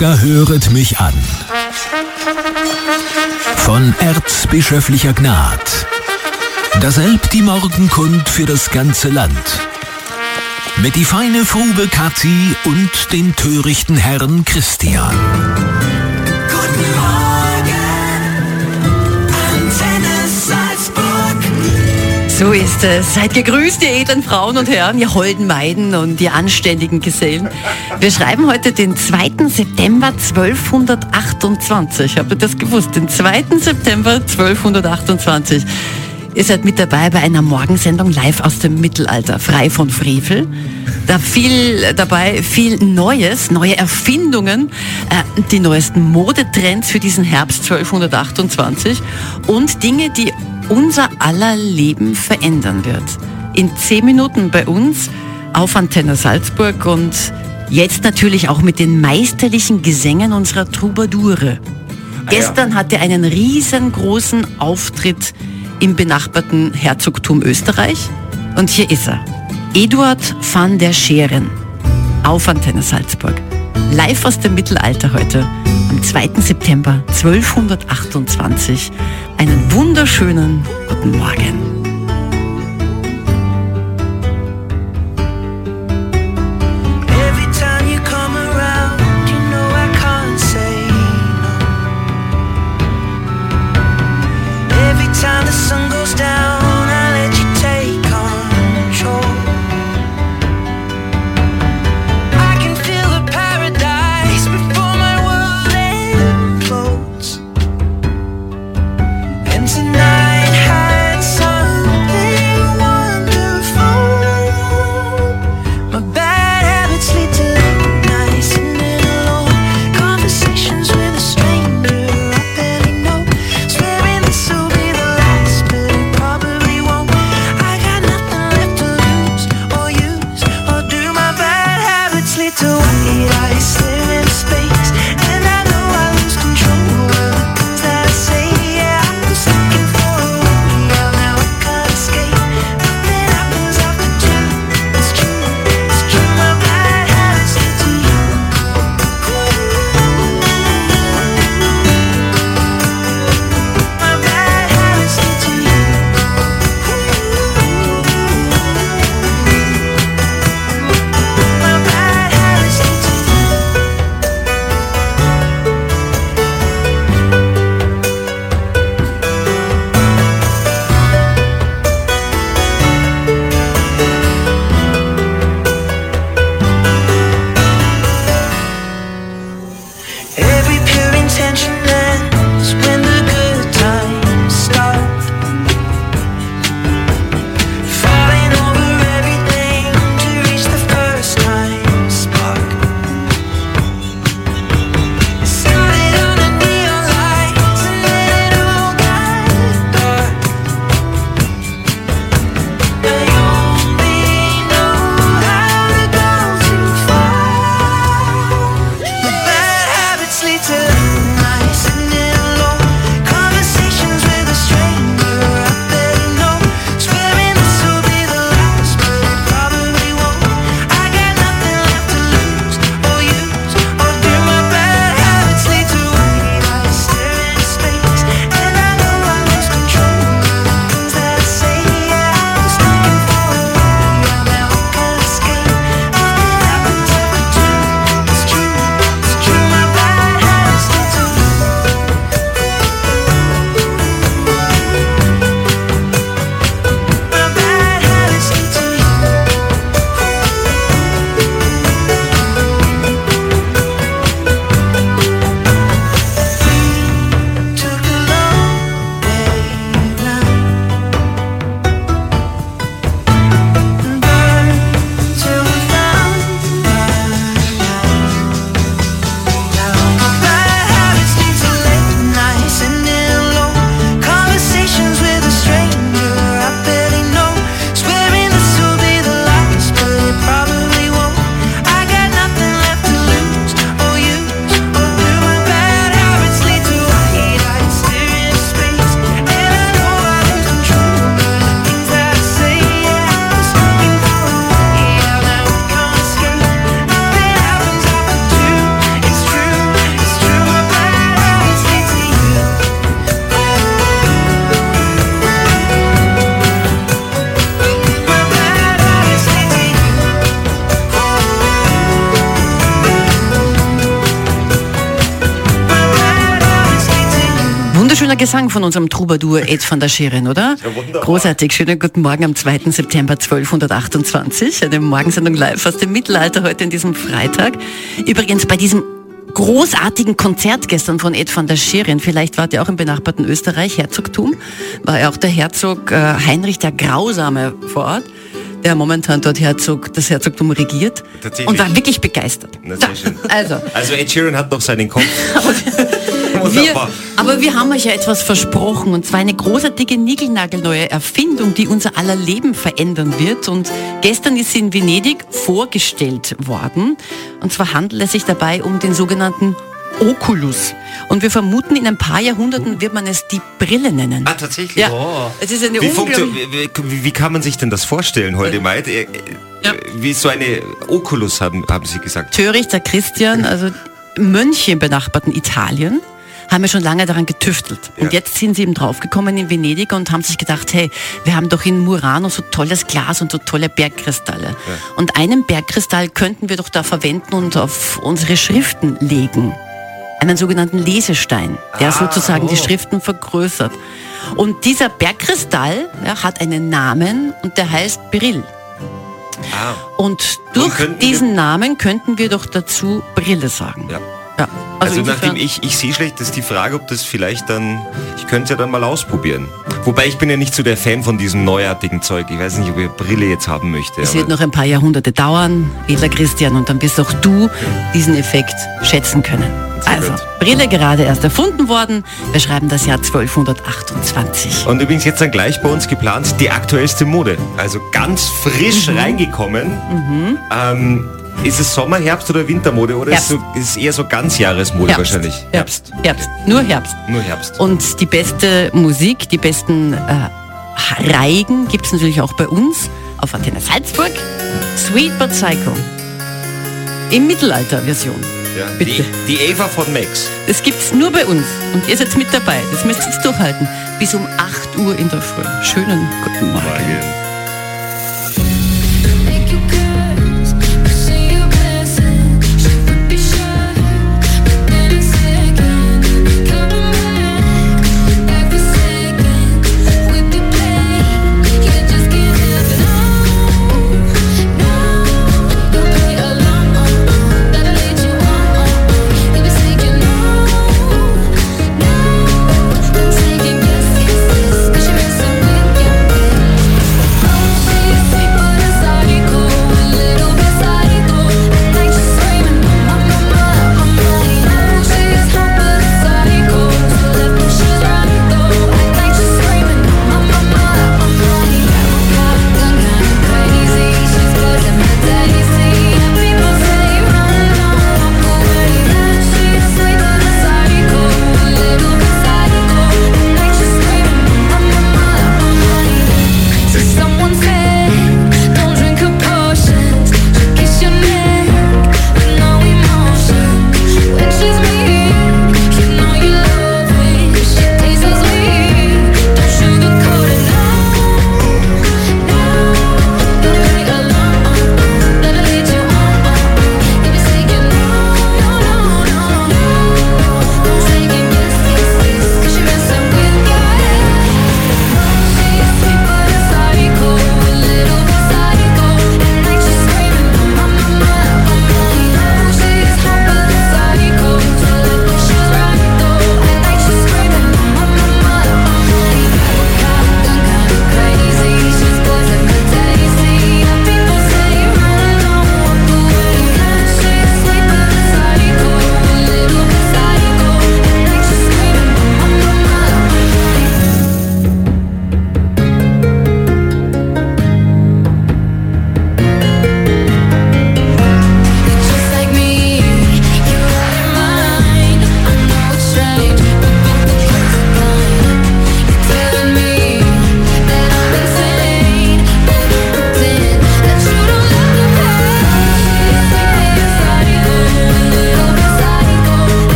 Schlager höret mich an. Von erzbischöflicher Gnad. Daselb die Morgenkund für das ganze Land. Mit die feine Frube Kathi und den törichten Herrn Christian. Guten Morgen, So ist es. Seid gegrüßt, ihr edlen Frauen und Herren, ihr holden Maiden und ihr anständigen Gesellen. Wir schreiben heute den 2. September 1228. Habt ihr das gewusst? Den 2. September 1228. Ihr seid mit dabei bei einer Morgensendung live aus dem Mittelalter, frei von Frevel. Da viel dabei, viel Neues, neue Erfindungen, äh, die neuesten Modetrends für diesen Herbst 1228 und Dinge, die unser aller Leben verändern wird. In zehn Minuten bei uns auf Antenne Salzburg und jetzt natürlich auch mit den meisterlichen Gesängen unserer Troubadoure. Gestern hatte er einen riesengroßen Auftritt im benachbarten Herzogtum Österreich. Und hier ist er. Eduard van der Scheren auf Antenne Salzburg. Live aus dem Mittelalter heute, am 2. September 1228. Einen wunderschönen guten Morgen. Gesang von unserem Troubadour Ed van der Scheren, oder? Ja, wunderbar. Großartig. Schönen guten Morgen am 2. September 1228. Eine Morgensendung live aus dem Mittelalter heute in diesem Freitag. Übrigens bei diesem großartigen Konzert gestern von Ed van der Scheren, vielleicht wart ihr auch im benachbarten Österreich, Herzogtum, war ja auch der Herzog äh, Heinrich der Grausame vor Ort, der momentan dort Herzog, das Herzogtum regiert und war wirklich begeistert. Na. Also, Also Ed Sheeran hat noch seinen Kopf. wir, aber wir haben euch ja etwas versprochen und zwar eine großartige niegelnagelneue Erfindung, die unser aller Leben verändern wird. Und gestern ist sie in Venedig vorgestellt worden. Und zwar handelt es sich dabei um den sogenannten Oculus. Und wir vermuten, in ein paar Jahrhunderten wird man es die Brille nennen. Ah, tatsächlich? Ja, Oh. es ist eine Wie, wie, wie, wie kann man sich denn das vorstellen heute, Maid? Äh, äh, Ja. Wie so eine Oculus haben, haben Sie gesagt. Törichter Christian, also Mönche im benachbarten Italien, haben ja schon lange daran getüftelt. Und Ja. jetzt sind sie eben draufgekommen in Venedig und haben sich gedacht, hey, wir haben doch in Murano so tolles Glas und so tolle Bergkristalle. Und einen Bergkristall könnten wir doch da verwenden und auf unsere Schriften legen. Einen sogenannten Lesestein, der sozusagen die Schriften vergrößert. Und dieser Bergkristall ja, hat einen Namen und der heißt Beryl. Ah, Und durch wir- diesen Namen könnten wir doch dazu Brille sagen. ja. Ja. Also, insofern- nachdem ich, ich sehe schlecht, ist die Frage, ob das vielleicht dann, ich könnte es ja dann mal ausprobieren. Wobei ich bin ja nicht so der Fan von diesem neuartigen Zeug. Ich weiß nicht, ob ich Brille jetzt haben möchte. Es wird noch ein paar Jahrhunderte dauern, edler Christian, und dann wirst auch du diesen Effekt schätzen können. Sehr Also, gut. Brille gerade erst erfunden worden. Wir schreiben das Jahr 1228. Und übrigens jetzt dann gleich bei uns geplant die aktuellste Mode. Also ganz frisch Mhm. reingekommen. Ähm, ist es Sommer, Herbst oder Wintermode? Oder ist, Herbst. ist es eher so Ganzjahresmode wahrscheinlich? Herbst. Herbst. Nur Herbst. Nur Herbst. Und die beste Musik, die besten äh, Reigen gibt es natürlich auch bei uns auf Antenne Salzburg. Sweet but Psycho. Im Mittelalter-Version. ja, bitte. die, die Eva von Max. Das gibt's nur bei uns. Und ihr seid mit dabei. Das müsst ihr jetzt durchhalten. Bis um 8 Uhr in der Früh. Schönen guten Morgen. Make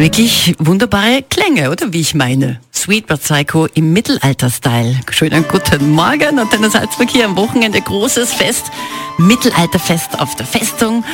Wirklich wunderbare Klänge, oder wie ich meine? Sweetbird Psycho im Mittelalter-Style. Schönen guten Morgen und dann Salzburg hier am Wochenende großes Fest. Mittelalterfest auf der Festung.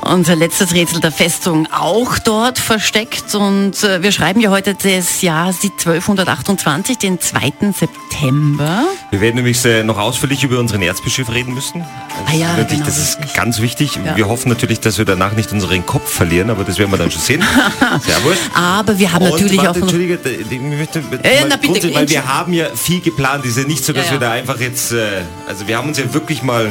Unser letztes Rätsel der Festung auch dort versteckt und äh, wir schreiben ja heute das Jahr 1228, den 2. September. Wir werden nämlich äh, noch ausführlich über unseren Erzbischof reden müssen. Das Ah ja, ist wirklich, genau, das ist richtig. ganz wichtig. Ja. Wir hoffen natürlich, dass wir danach nicht unseren Kopf verlieren, aber das werden wir dann schon sehen. Servus. Aber wir haben Und natürlich warte, auch. Entschuldige, ich möchte Äh, na bitte, weil wir haben ja viel geplant. Ist ja nicht so, dass Ja, wir da einfach jetzt, äh, also wir haben uns ja wirklich mal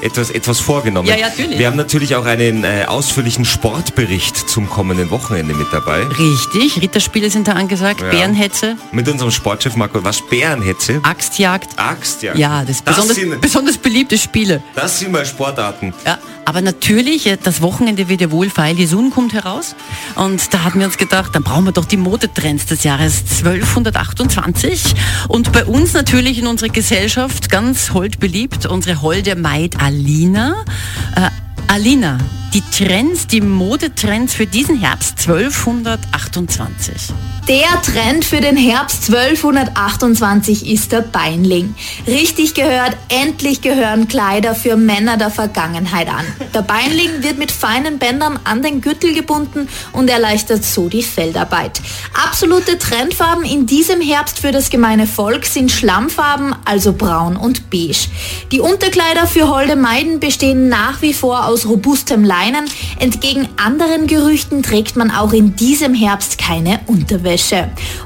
etwas, etwas vorgenommen. Ja, ja, natürlich. Wir haben natürlich auch einen äh, ausführlichen Sportbericht zum kommenden Wochenende mit dabei. Richtig, Ritterspiele sind da angesagt, Ja. Bärenhetze, Mit unserem Sportchef Marco, was Bärenhetze? Axtjagd. Axt, ja. Ja, das, das, besonders, sind, besonders beliebte Spiele. das sind mal Sportarten. Ja, aber natürlich, äh, das Wochenende wird ja wohlfeil, die Sun kommt heraus. Und da hatten wir uns gedacht, dann brauchen wir doch die Modetrends des Jahres 1228. Und bei uns natürlich in unserer Gesellschaft ganz hold beliebt, unsere holde Maid Alina. Äh, Alina, die Trends, die Modetrends für diesen Herbst 1228. Der Trend für den Herbst 1228 ist der Beinling. Richtig gehört, endlich gehören Kleider für Männer der Vergangenheit an. Der Beinling wird mit feinen Bändern an den Gürtel gebunden und erleichtert so die Feldarbeit. Absolute Trendfarben in diesem Herbst für das gemeine Volk sind Schlammfarben, also braun und beige. Die Unterkleider für holde Maiden bestehen nach wie vor aus robustem Leinen. Entgegen anderen Gerüchten trägt man auch in diesem Herbst keine Unterwäsche.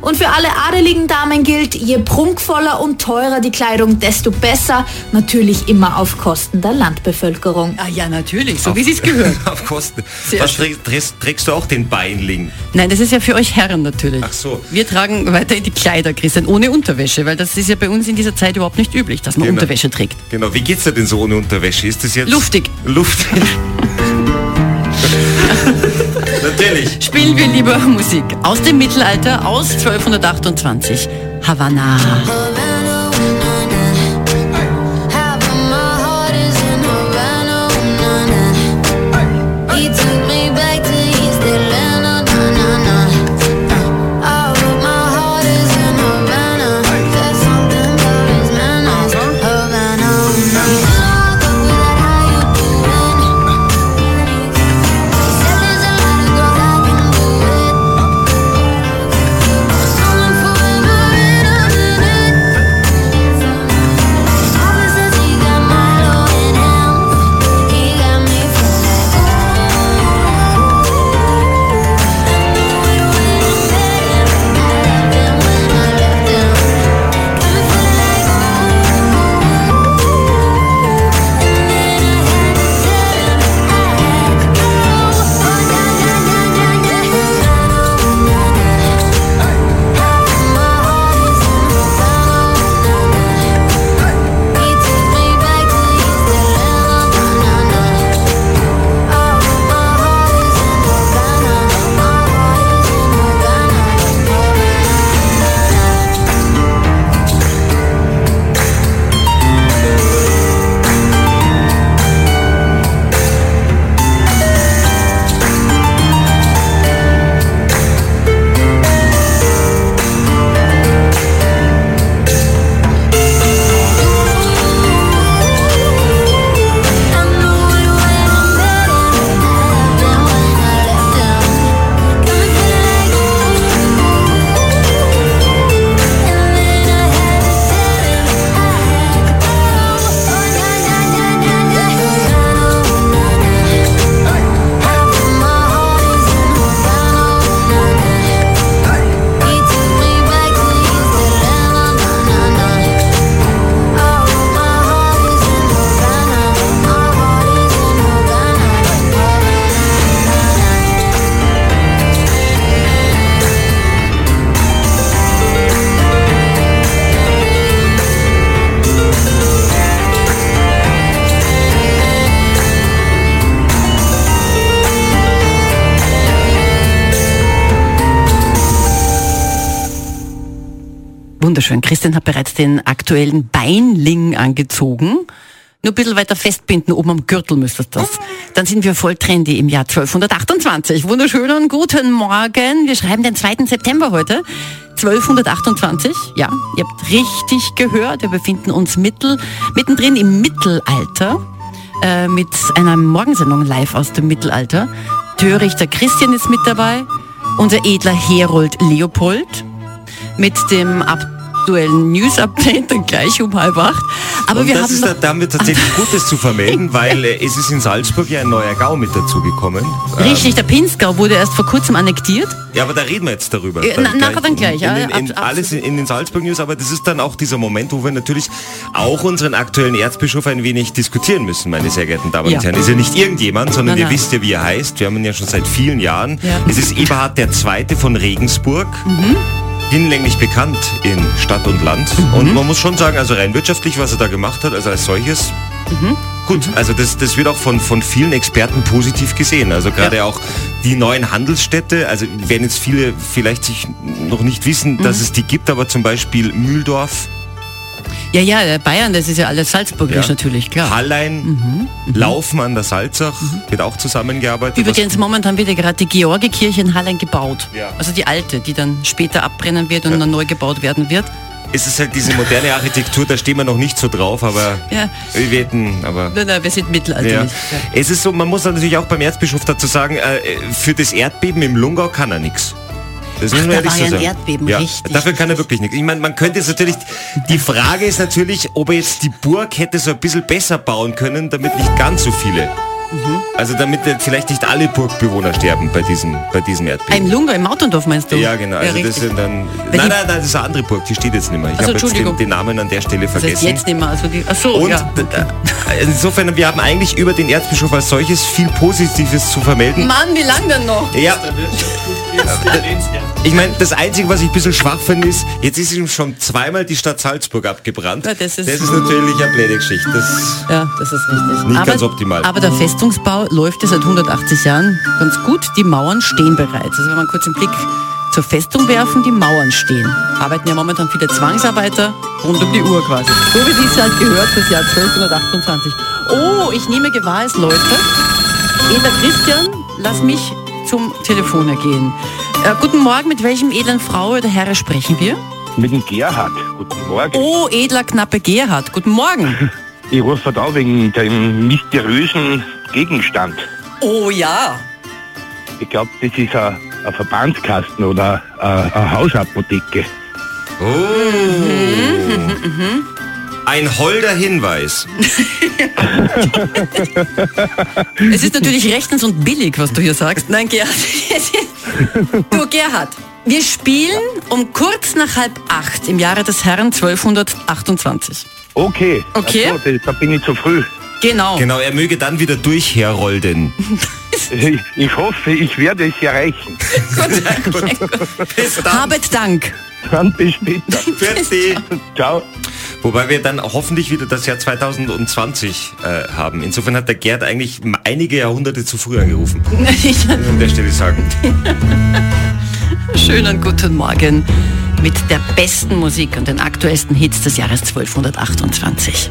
Und für alle adeligen Damen gilt, je prunkvoller und teurer die Kleidung, desto besser. Natürlich immer auf Kosten der Landbevölkerung. Ah ja, natürlich, so wie Sie es gehört. Auf Kosten. Sehr Was trägst, trägst, du auch den Beinling? Nein, das ist ja für euch Herren natürlich. Ach so. Wir tragen weiter die Kleider, Christian, ohne Unterwäsche, weil das ist ja bei uns in dieser Zeit überhaupt nicht üblich, dass man Genau. Unterwäsche trägt. Genau, wie geht's dir denn so ohne Unterwäsche? Ist das jetzt... Luftig. Luftig. Natürlich. Spielen wir lieber Musik aus dem Mittelalter, aus 1228. Havanna. Wunderschön. Christian hat bereits den aktuellen Beinling angezogen. Nur ein bisschen weiter festbinden, oben am Gürtel müsste das. Dann sind wir voll trendy im Jahr 1228. Wunderschönen guten Morgen. Wir schreiben den 2. September heute. 1228. Ja, ihr habt richtig gehört. Wir befinden uns mittel, mittendrin im Mittelalter äh, mit einer Morgensendung live aus dem Mittelalter. Törichter Christian ist mit dabei. Unser edler Herold Leopold mit dem aktuellen News-Update dann gleich um halb acht. Aber Und wir das haben ist da, damit tatsächlich Gutes zu vermelden, weil äh, es ist in Salzburg ja ein neuer Gau mit dazugekommen. Ähm, richtig, der Pinzgau wurde erst vor kurzem annektiert. Ja, aber da reden wir jetzt darüber. Ja, na- nachher dann gleich, In, ja, in, in, ab- alles in, den Salzburg News, aber das ist dann auch dieser Moment, wo wir natürlich auch unseren aktuellen Erzbischof ein wenig diskutieren müssen, meine sehr geehrten Damen Ja. und Herren. Ist ja nicht irgendjemand, sondern Nein, ihr nein. wisst ja, wie er heißt. Wir haben ihn ja schon seit vielen Jahren. Ja. Es ist Eberhard II. von Regensburg. Mhm. Hinlänglich bekannt in Stadt und Land. Mhm. Und man muss schon sagen, also rein wirtschaftlich, was er da gemacht hat, also als solches, Mhm. Gut, also das, das wird auch von, von vielen Experten positiv gesehen. Also gerade auch die neuen Handelsstädte, also werden jetzt viele vielleicht sich noch nicht wissen, dass Mhm. es die gibt, aber zum Beispiel Mühldorf, Ja, ja, der Bayern, das ist ja alles salzburgisch Ja. natürlich, klar. Hallein, Laufen an der Salzach, wird auch zusammengearbeitet. Übrigens, momentan wird ja gerade die Georgikirche in Hallein gebaut. Ja. Also die alte, die dann später abbrennen wird und dann neu gebaut werden wird. Es ist halt diese moderne Architektur, da stehen wir noch nicht so drauf, aber Ja. wir hätten, aber... Nein, nein, wir sind Ja. mittelalterlich. Ja. Es ist so, man muss natürlich auch beim Erzbischof dazu sagen, äh, für das Erdbeben im Lungau kann er nichts. Das müssen wir da ehrlich war so ja ein sagen. Erdbeben, ja, richtig, Dafür kann er wirklich nichts. Ich meine, man könnte jetzt natürlich, die Frage ist natürlich, ob er jetzt die Burg hätte so ein bisschen besser bauen können, damit nicht ganz so viele. Mhm. Also damit vielleicht nicht alle Burgbewohner sterben bei diesem, bei diesem Erdbeben. Im Lungau, im Mautendorf meinst du? Ja, genau. Also das richtig. sind dann. Nein, nein, nein, das ist eine andere Burg, die steht jetzt nicht mehr. Ich Ach so, habe jetzt den, den Namen an der Stelle das heißt vergessen. jetzt nicht mehr. Also die, ach so, Und ja. insofern, wir haben eigentlich über den Erzbischof als solches viel Positives zu vermelden. Mann, wie lang denn noch? Ja. Ich meine, das Einzige, was ich ein bisschen schwach finde, ist, jetzt ist ihm schon zweimal die Stadt Salzburg abgebrannt. Ja, das ist- natürlich eine blöde Geschichte. Das, Ja, das ist richtig. Nicht ganz optimal. Aber der Festungsbau läuft ja seit 180 Jahren ganz gut. Die Mauern stehen bereits. Also wenn man kurz einen Blick zur Festung werfen, die Mauern stehen. Arbeiten ja momentan viele Zwangsarbeiter rund um die Uhr quasi. So wie sie es halt gehört fürs Jahr 1228. Oh, ich nehme gewahr, es läutet. Edler Christian, lass mich zum Telefon gehen. Äh, guten Morgen, mit welchem edlen Frau oder Herre sprechen wir? Mit dem Gerhard. Guten Morgen. Oh, edler knappe Gerhard. Guten Morgen. Ich rufe da wegen dem mysteriösen Gegenstand. Oh ja. Ich glaube, das ist ein, ein Verbandskasten oder eine, eine Hausapotheke. Ein holder Hinweis. Es ist natürlich rechtens und billig, was du hier sagst. Nein, Gerhard. du, Gerhard, wir spielen um kurz nach halb acht im Jahre des Herrn 1228. Okay. Okay. Ach so, da bin ich zu früh. Genau. Genau, er möge dann wieder durchherrollen. Ich, ich hoffe, ich werde es erreichen. Bis dann. Habet Dank. Dann bis später. Fertig. Ciao. Wobei wir dann hoffentlich wieder das Jahr 2020 äh, haben. Insofern hat der Gerd eigentlich einige Jahrhunderte zu früh angerufen. Ich, An der Stelle sagen. schönen guten Morgen mit der besten Musik und den aktuellsten Hits des Jahres 1228.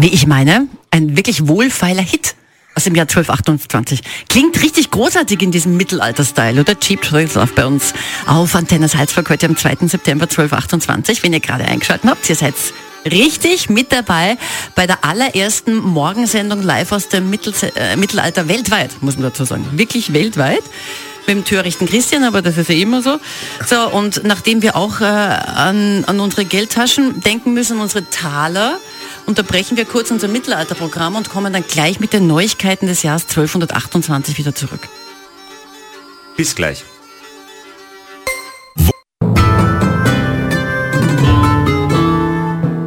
wie ich meine, ein wirklich wohlfeiler Hit aus dem Jahr 1228. Klingt richtig großartig in diesem Mittelalter-Style, oder? Cheap Thrills Love bei uns auf Antenne Salzburg heute am 2. September 1228. Wenn ihr gerade eingeschaltet habt, ihr seid richtig mit dabei bei der allerersten Morgensendung live aus dem Mittel äh, Mittelalter weltweit, muss man dazu sagen. Wirklich weltweit mit dem törichten Christian, aber das ist ja immer so. So, und nachdem wir auch äh, an, an unsere Geldtaschen denken müssen, unsere Taler, unterbrechen wir kurz unser Mittelalterprogramm und kommen dann gleich mit den Neuigkeiten des Jahres 1228 wieder zurück. Bis gleich.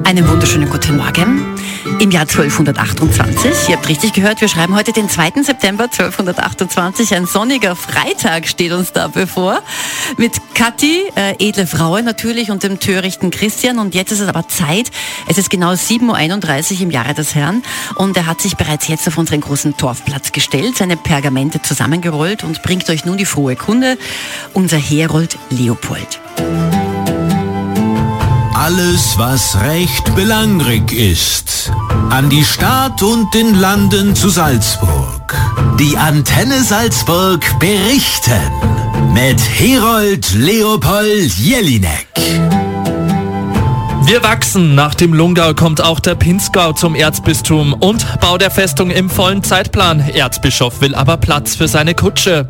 Einen wunderschönen guten Morgen. Im Jahr 1228, ihr habt richtig gehört, wir schreiben heute den 2. September 1228. Ein sonniger Freitag steht uns da bevor. Mit Kathi, äh, edle Frau natürlich, und dem törichten Christian. Und jetzt ist es aber Zeit. Es ist genau 7.31 Uhr im Jahre des Herrn. Und er hat sich bereits jetzt auf unseren großen Torfplatz gestellt, seine Pergamente zusammengerollt und bringt euch nun die frohe Kunde. Unser Herold Leopold. Alles, was recht belangrig ist. An die Stadt und den Landen zu Salzburg. Die Antenne Salzburg berichten. Mit Herold Leopold Jelinek. Wir wachsen. Nach dem Lungau kommt auch der Pinzgau zum Erzbistum und Bau der Festung im vollen Zeitplan. Erzbischof will aber Platz für seine Kutsche.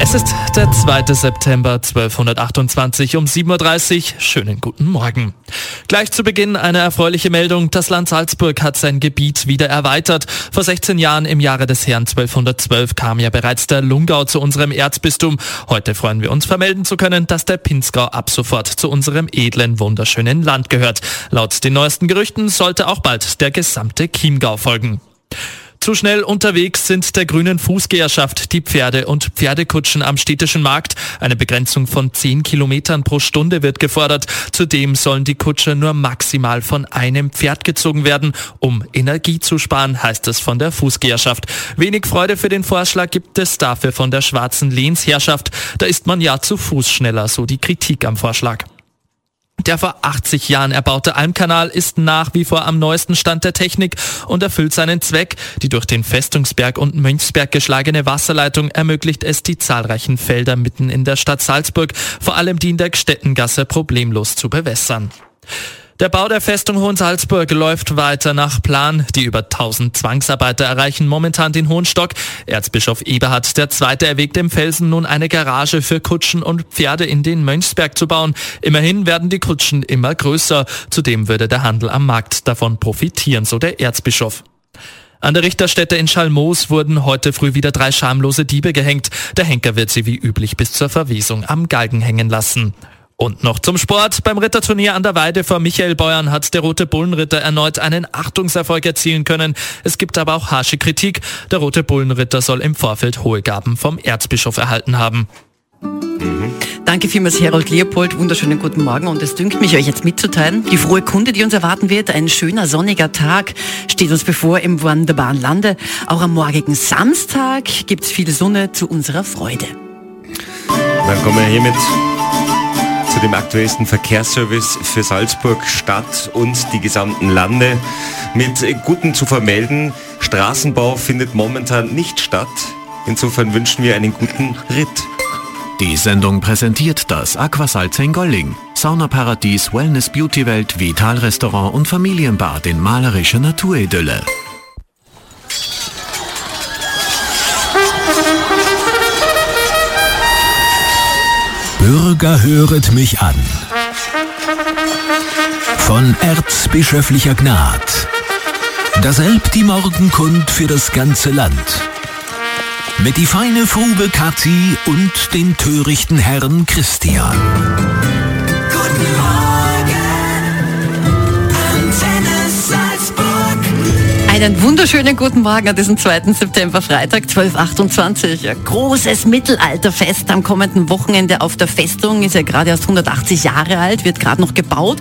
Es ist der 2. September 1228 um 7.30 Uhr. Schönen guten Morgen. Gleich zu Beginn eine erfreuliche Meldung. Das Land Salzburg hat sein Gebiet wieder erweitert. Vor 16 Jahren im Jahre des Herrn 1212 kam ja bereits der Lungau zu unserem Erzbistum. Heute freuen wir uns vermelden zu können, dass der Pinzgau ab sofort zu unserem edlen, wunderschönen Land gehört. Laut den neuesten Gerüchten sollte auch bald der gesamte Chiemgau folgen. Zu schnell unterwegs sind der grünen Fußgängerschaft die Pferde und Pferdekutschen am städtischen Markt. Eine Begrenzung von 10 Kilometern pro Stunde wird gefordert. Zudem sollen die Kutsche nur maximal von einem Pferd gezogen werden, um Energie zu sparen, heißt es von der Fußgängerschaft. Wenig Freude für den Vorschlag gibt es dafür von der schwarzen Lehnsherrschaft. Da ist man ja zu Fuß schneller, so die Kritik am Vorschlag. Der vor 80 Jahren erbaute Almkanal ist nach wie vor am neuesten Stand der Technik und erfüllt seinen Zweck. Die durch den Festungsberg und Mönchsberg geschlagene Wasserleitung ermöglicht es, die zahlreichen Felder mitten in der Stadt Salzburg, vor allem die in der Gstettengasse, problemlos zu bewässern. Der Bau der Festung Hohensalzburg läuft weiter nach Plan. Die über 1000 Zwangsarbeiter erreichen momentan den Hohenstock. Erzbischof Eberhard II. erwägt im Felsen nun eine Garage für Kutschen und Pferde in den Mönchsberg zu bauen. Immerhin werden die Kutschen immer größer. Zudem würde der Handel am Markt davon profitieren, so der Erzbischof. An der Richterstätte in Schalmoos wurden heute früh wieder drei schamlose Diebe gehängt. Der Henker wird sie wie üblich bis zur Verwesung am Galgen hängen lassen. Und noch zum Sport. Beim Ritterturnier an der Weide vor Michael Beuern hat der Rote Bullenritter erneut einen Achtungserfolg erzielen können. Es gibt aber auch harsche Kritik. Der Rote Bullenritter soll im Vorfeld hohe Gaben vom Erzbischof erhalten haben. Danke vielmals, Herold Leopold. Wunderschönen guten Morgen. Und es dünkt mich, euch jetzt mitzuteilen, die frohe Kunde, die uns erwarten wird, ein schöner sonniger Tag steht uns bevor im wunderbaren Lande. Auch am morgigen Samstag gibt's viel Sonne zu unserer Freude. Dann kommen wir hiermit zu dem aktuellsten Verkehrsservice für Salzburg Stadt und die gesamten Lande. Mit Guten zu vermelden, Straßenbau findet momentan nicht statt. Insofern wünschen wir einen guten Ritt. Die Sendung präsentiert das Aquasalz in Golling. Saunaparadies, Wellness Beauty Welt, Vital Restaurant und Familienbad in malerischer Naturidylle. Bürger höret mich an. Von erzbischöflicher Gnad. Daselb die Morgenkund für das ganze Land. Mit die feine Frube Kathi und den törichten Herrn Christian. Einen wunderschönen guten Morgen an diesem 2. September, Freitag 1228. Ein großes Mittelalterfest am kommenden Wochenende auf der Festung. Ist ja gerade erst 180 Jahre alt, wird gerade noch gebaut,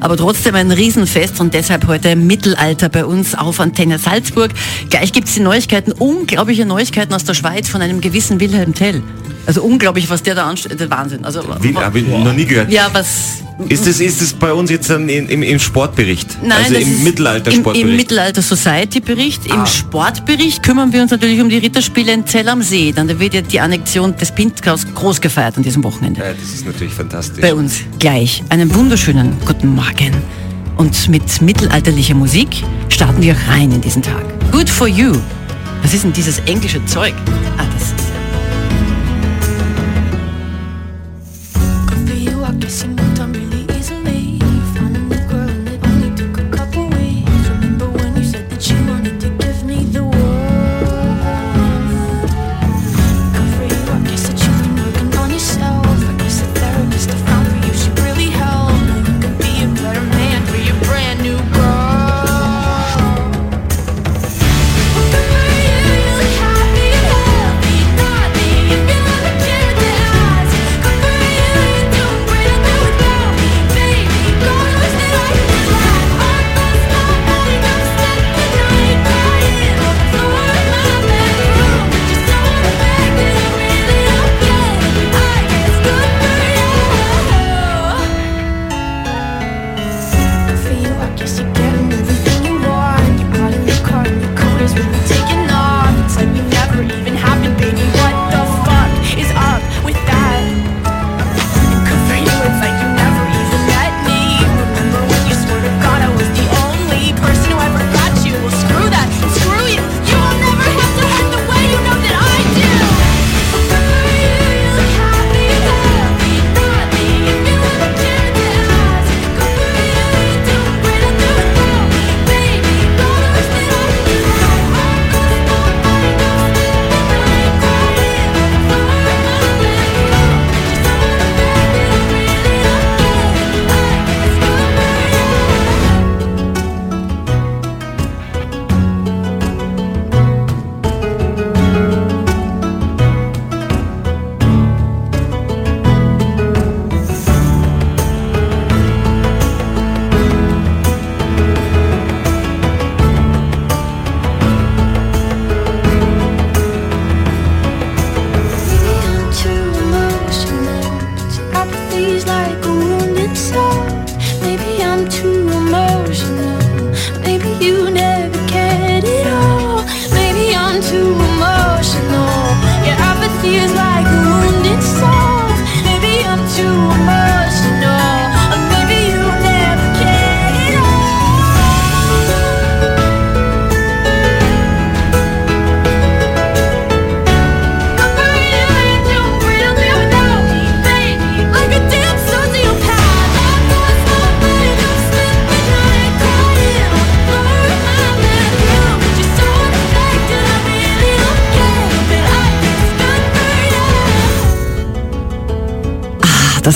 aber trotzdem ein Riesenfest und deshalb heute Mittelalter bei uns auf Antenne Salzburg. Gleich gibt's die Neuigkeiten, unglaubliche Neuigkeiten aus der Schweiz von einem gewissen Wilhelm Tell. Also unglaublich, was der da anstellt, Wahnsinn. Also, Wie, habe ich noch nie gehört. ja, was, Ist es ist es bei uns jetzt dann in, im, im Sportbericht? Nein, also das im Mittelalter-Sportbericht? Im, im Mittelalter Society-Bericht. Ah. Im Sportbericht kümmern wir uns natürlich um die Ritterspiele in Zell am See. Dann wird ja die Annexion des Pinzgaus groß gefeiert an diesem Wochenende. ja, das ist natürlich fantastisch. Bei uns gleich. Einen wunderschönen guten Morgen. Und mit mittelalterlicher Musik starten wir rein in diesen Tag. Good for you. Was ist denn dieses englische Zeug? Ah, das ist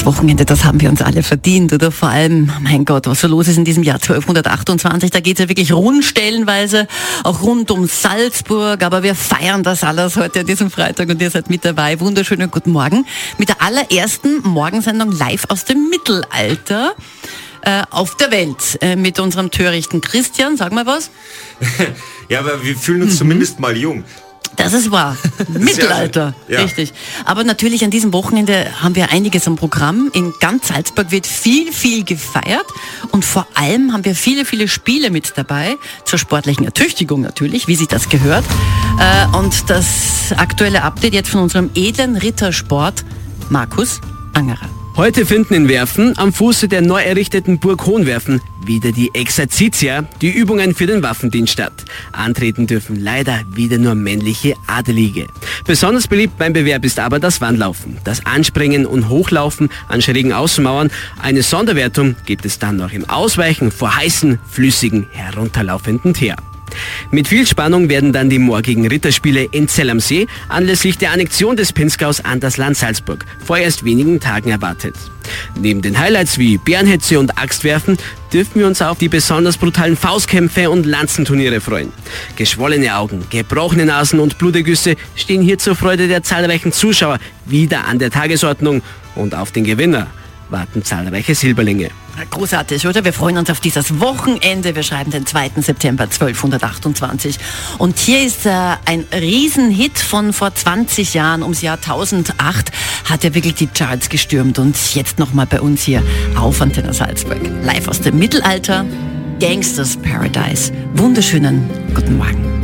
das Wochenende, das haben wir uns alle verdient, oder? Vor allem, mein Gott, was so los ist in diesem Jahr 1228, da geht's ja wirklich rund stellenweise, auch rund um Salzburg, aber wir feiern das alles heute an diesem Freitag und ihr seid mit dabei. Wunderschönen guten Morgen mit der allerersten Morgensendung live aus dem Mittelalter äh, auf der Welt äh, mit unserem törichten Christian. Sag mal was. Ja, aber wir fühlen Mhm. uns zumindest mal jung. Das ist wahr. Mittelalter, Ja. richtig. Aber natürlich an diesem Wochenende haben wir einiges am Programm. In ganz Salzburg wird viel, viel gefeiert und vor allem haben wir viele, viele Spiele mit dabei, zur sportlichen Ertüchtigung natürlich, wie sich das gehört. Äh, Und das aktuelle Update jetzt von unserem edlen Rittersport, Markus Angerer. Heute finden in Werfen am Fuße der neu errichteten Burg Hohenwerfen wieder die Exerzitien, die Übungen für den Waffendienst statt. Antreten dürfen leider wieder nur männliche Adelige. Besonders beliebt beim Bewerb ist aber das Wandlaufen, das Anspringen und Hochlaufen an schrägen Außenmauern. Eine Sonderwertung gibt es dann noch im Ausweichen vor heißen, flüssigen, herunterlaufenden Teer. Mit viel Spannung werden dann die morgigen Ritterspiele in Zell am See anlässlich der Annexion des Pinzgaus an das Land Salzburg vor erst wenigen Tagen erwartet. Neben den Highlights wie Bärenhetze und Axtwerfen dürfen wir uns auf die besonders brutalen Faustkämpfe und Lanzenturniere freuen. Geschwollene Augen, gebrochene Nasen und Blutegüsse stehen hier zur Freude der zahlreichen Zuschauer wieder an der Tagesordnung und auf den Gewinner warten zahlreiche Silberlinge. Großartig, oder? Wir freuen uns auf dieses Wochenende. Wir schreiben den 2. September 1228. Und hier ist äh, ein Riesenhit von vor 20 Jahren, ums Jahr 1008, hat er wirklich die Charts gestürmt. Und jetzt nochmal bei uns hier auf Antenne Salzburg. Live aus dem Mittelalter, Gangsters Paradise. Wunderschönen guten Morgen.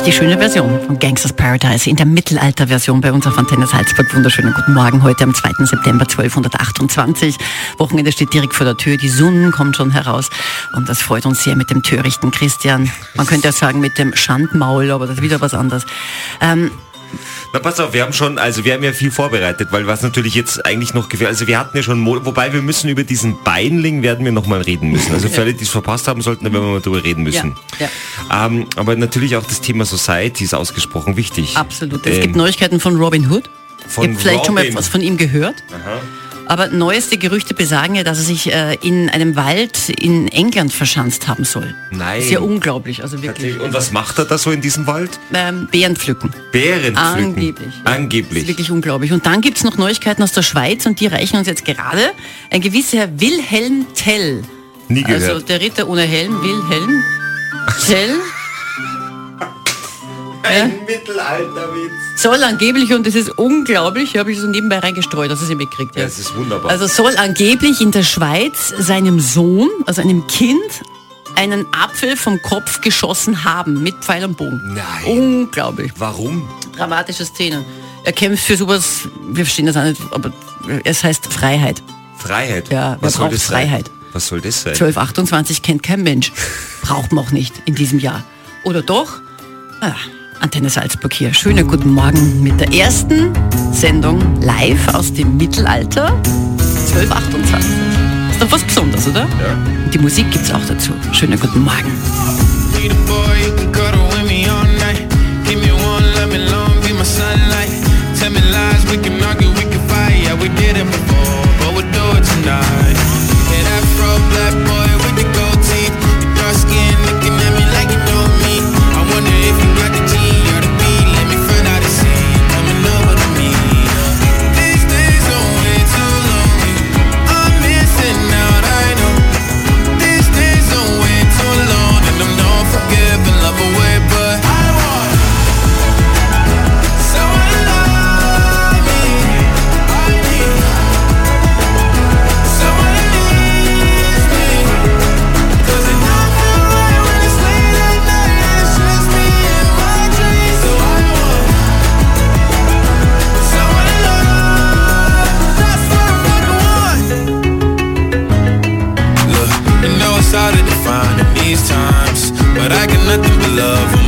Richtig schöne Version von Gangsters Paradise in der Mittelalter-Version bei uns auf Antenne Salzburg. Wunderschönen guten Morgen heute am 2. September 1228. Wochenende steht direkt vor der Tür. Die Sonne kommt schon heraus und das freut uns sehr mit dem törichten Christian. Man könnte ja sagen mit dem Schandmaul, aber das ist wieder was anderes. Ähm, Na pass auf, wir haben schon, also wir haben ja viel vorbereitet, weil was natürlich jetzt eigentlich noch gefällt, also wir hatten ja schon, Mo wobei wir müssen über diesen Beinling werden wir noch mal reden müssen. Also für alle, die es verpasst haben sollten, da werden wir mal drüber reden müssen. Ja, Ähm, aber natürlich auch das Thema Society ist ausgesprochen wichtig. absolut. Es Ähm, gibt Neuigkeiten von Robin Hood. Von Ihr habt vielleicht schon mal Robin. was von ihm gehört. Aber neueste Gerüchte besagen ja, dass er sich äh, in einem Wald in England verschanzt haben soll. Nein. Sehr unglaublich, also wirklich. Und was macht er da so in diesem Wald? Ähm, Beeren pflücken. Beeren pflücken. Angeblich. Ist Angeblich. wirklich unglaublich. Und dann gibt's noch Neuigkeiten aus der Schweiz und die reichen uns jetzt gerade. Ein gewisser Herr Wilhelm Tell. Nie gehört. Also der Ritter ohne Helm, Wilhelm Tell. Ein Mittelalterwitz. Soll angeblich, und das ist unglaublich, habe ich so nebenbei reingestreut, dass es ihr mitkriegt. Ja. Das ist wunderbar. Also soll angeblich in der Schweiz seinem Sohn, also einem Kind, einen Apfel vom Kopf geschossen haben mit Pfeil und Bogen. Nein. Unglaublich. Warum? Dramatische Szene. Er kämpft für sowas, wir verstehen das auch nicht, aber es heißt Freiheit. Freiheit. Ja, wer braucht das sein? Freiheit? Was soll das sein? 1228 kennt kein Mensch. Braucht man auch nicht in diesem Jahr. Oder doch? Ah, Antenne Salzburg hier. Schönen guten Morgen mit der ersten Sendung live aus dem Mittelalter. 1228. Ist doch was Besonderes, oder? Ja. Und die Musik gibt's auch dazu. Schönen guten Morgen. Need a boy you can love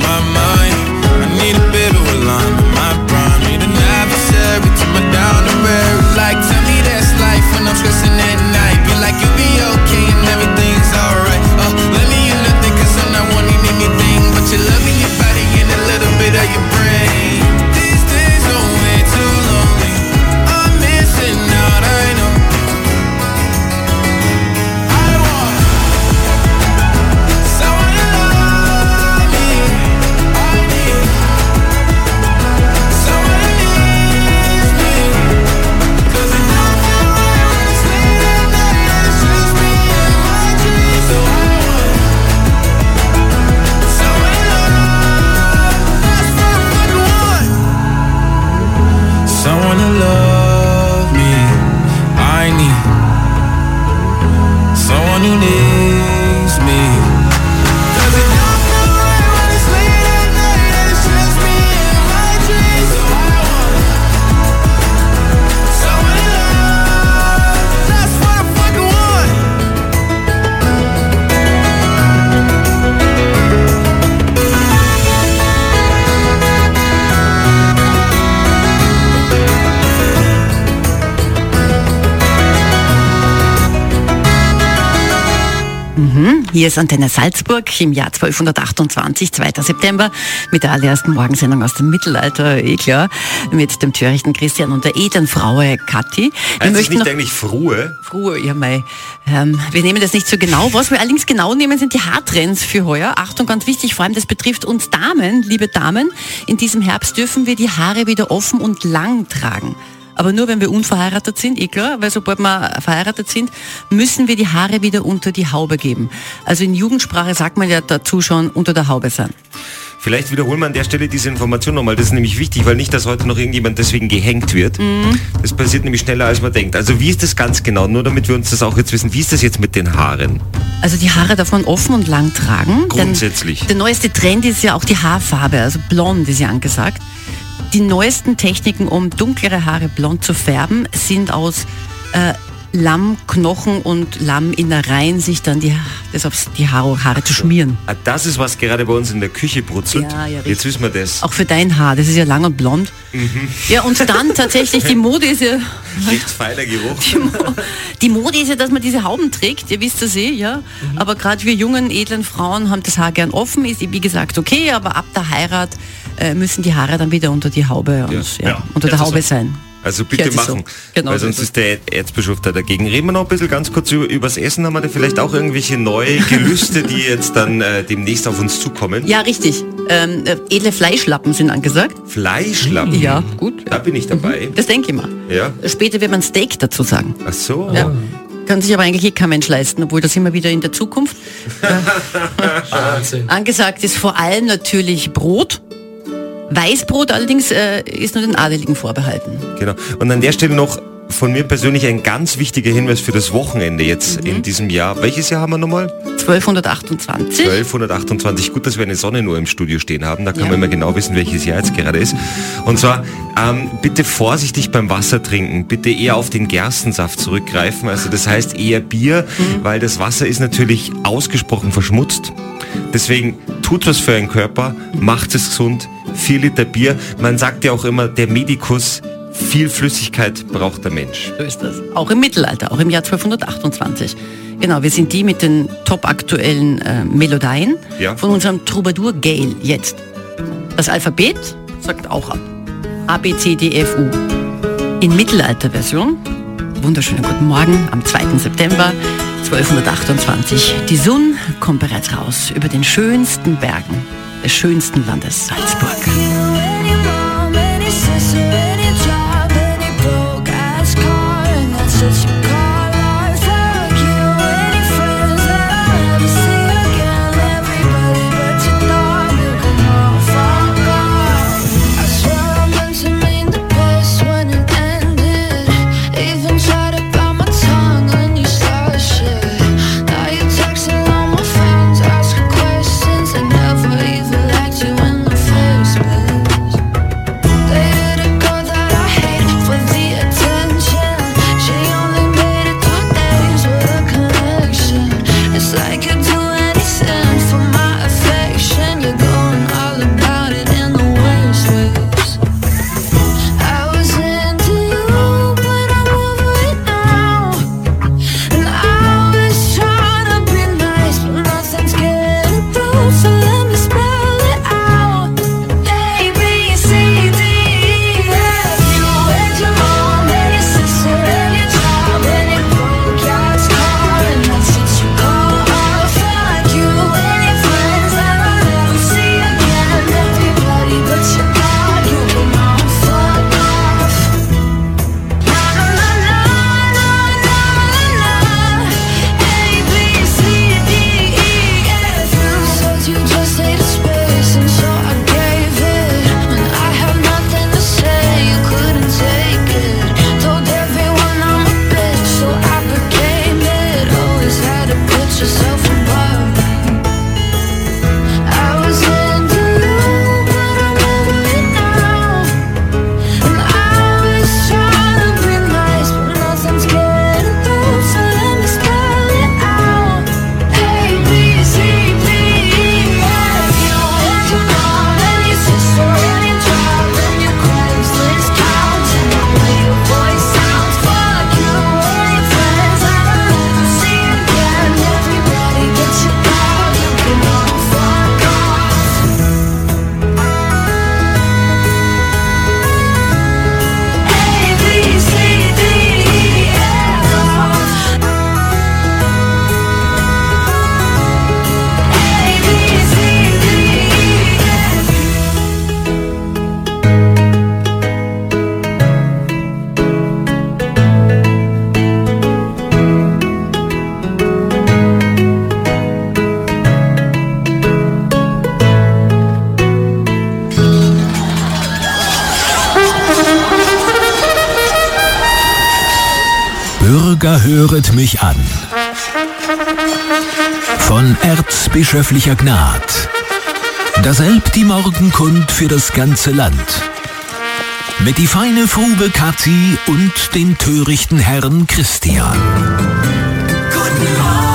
Hier ist Antenne Salzburg im Jahr 1228, 2. September, mit der allerersten Morgensendung aus dem Mittelalter, eh klar, mit dem törichten Christian und der edlen Fraue Kathi. Wir Heißt nicht eigentlich Fruhe? Ruhe, ja mei. Ähm, wir nehmen das nicht so genau. Was wir allerdings genau nehmen, sind die Haartrends für heuer. Achtung, ganz wichtig, vor allem das betrifft uns Damen, liebe Damen. In diesem Herbst dürfen wir die Haare wieder offen und lang tragen. Aber nur wenn wir unverheiratet sind, eh klar, weil sobald wir verheiratet sind, müssen wir die Haare wieder unter die Haube geben. Also in Jugendsprache sagt man ja dazu schon unter der Haube sein. Vielleicht wiederholen wir an der Stelle diese Information nochmal. Das ist nämlich wichtig, weil nicht, dass heute noch irgendjemand deswegen gehängt wird. Mhm. Das passiert nämlich schneller, als man denkt. Also wie ist das ganz genau? Nur damit wir uns das auch jetzt wissen. Wie ist das jetzt mit den Haaren? Also die Haare darf man offen und lang tragen. Grundsätzlich. Denn der neueste Trend ist ja auch die Haarfarbe, also blond ist ja angesagt. Die neuesten Techniken, um dunklere Haare blond zu färben, sind aus äh, Lammknochen und Lamminnereien sich dann die, das aufs, die Haare, Haare zu schmieren. Ah, Das ist, was gerade bei uns in der Küche brutzelt. Ja, ja, richtig. Jetzt wissen wir das. Auch für dein Haar, das ist ja lang und blond. Ja, und dann tatsächlich, die Mode ist ja, Recht feiner Geruch. die Mode ist ja, dass man diese Hauben trägt, ihr wisst das eh, ja. Aber gerade wir jungen, edlen Frauen haben das Haar gern offen, ist wie gesagt okay, aber ab der Heirat äh, müssen die Haare dann wieder unter die Haube und ja, Ja. unter der Haube so. sein. Also bitte sich so. machen, Genau weil so sonst ist es. ist der Erzbischof da dagegen. Reden wir noch ein bisschen ganz kurz über, übers Essen. Haben wir da vielleicht auch irgendwelche neue Gelüste, die jetzt dann äh, demnächst auf uns zukommen? Ja, richtig. Ähm, äh, edle Fleischlappen sind angesagt. Fleischlappen? Ja, gut. Da bin ich dabei. Das denke ich mal. Ja. Später wird man Steak dazu sagen. Ach so. Ja. Kann sich aber eigentlich eh kein Mensch leisten, obwohl das immer wieder in der Zukunft. Wahnsinn. Angesagt ist vor allem natürlich Brot. Weißbrot allerdings äh, ist nur den Adeligen vorbehalten. Genau. Und an der Stelle noch von mir persönlich ein ganz wichtiger Hinweis für das Wochenende jetzt in diesem Jahr. Welches Jahr haben wir nochmal? 1228. 1228. Gut, dass wir eine Sonnenuhr im Studio stehen haben. Da kann Ja. man immer genau wissen, welches Jahr jetzt gerade ist. Und zwar, ähm, bitte vorsichtig beim Wasser trinken. Bitte eher auf den Gerstensaft zurückgreifen. Also das heißt eher Bier, weil das Wasser ist natürlich ausgesprochen verschmutzt. Deswegen tut was für euren Körper, macht es gesund. Vier Liter Bier. Man sagt ja auch immer, der Medikus, viel Flüssigkeit braucht der Mensch. So ist das. Auch im Mittelalter, auch im Jahr 1228. Genau, wir sind die mit den top aktuellen äh, Melodien Ja. von unserem Troubadour Gale jetzt. Das Alphabet sagt auch ab. A, B, C, D, F, U. In Mittelalterversion. Wunderschönen guten Morgen am 2. September 1228. Die Sonne kommt bereits raus über den schönsten Bergen des schönsten Landes Salzburg. Höret mich an. Von erzbischöflicher Gnad. Daselb die Morgenkund für das ganze Land. Mit die feine Frube Kathi und den törichten Herrn Christian. Guten Morgen,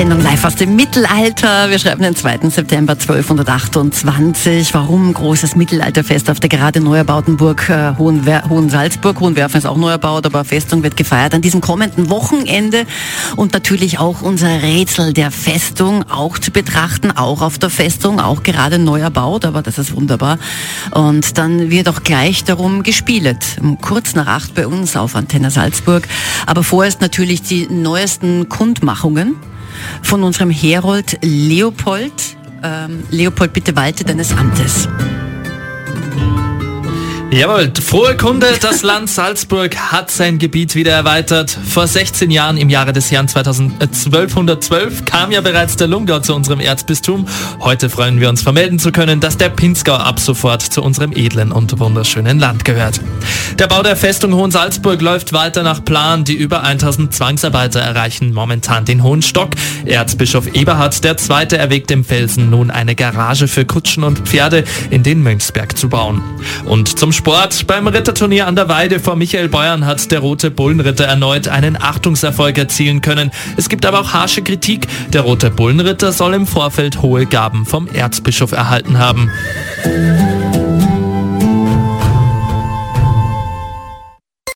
Sendung live aus dem Mittelalter. Wir schreiben den 2. September 1228. Warum großes Mittelalterfest auf der gerade neu erbauten Burg äh, Hohenwer Hohensalzburg? Hohenwerfen ist auch neu erbaut, aber Festung wird gefeiert an diesem kommenden Wochenende. Und natürlich auch unser Rätsel der Festung auch zu betrachten, auch auf der Festung, auch gerade neu erbaut, aber das ist wunderbar. Und dann wird auch gleich darum gespielt. Kurz nach acht bei uns auf Antenne Salzburg. Aber vorerst natürlich die neuesten Kundmachungen von unserem Herold Leopold. Ähm, Leopold, bitte walte deines Amtes. Jawohl, frohe Kunde, das Land Salzburg hat sein Gebiet wieder erweitert. Vor 16 Jahren im Jahre des Jahren 2000, äh, 1212 kam ja bereits der Lungau zu unserem Erzbistum. Heute freuen wir uns vermelden zu können, dass der Pinzgau ab sofort zu unserem edlen und wunderschönen Land gehört. Der Bau der Festung Hohensalzburg läuft weiter nach Plan. Die über 1000 Zwangsarbeiter erreichen momentan den hohen Stock. Erzbischof Eberhard II. erwägt im Felsen nun eine Garage für Kutschen und Pferde in den Mönchsberg zu bauen. Und zum Sport. Beim Ritterturnier an der Weide vor Michael Beuern hat der Rote Bullenritter erneut einen Achtungserfolg erzielen können. Es gibt aber auch harsche Kritik. Der Rote Bullenritter soll im Vorfeld hohe Gaben vom Erzbischof erhalten haben.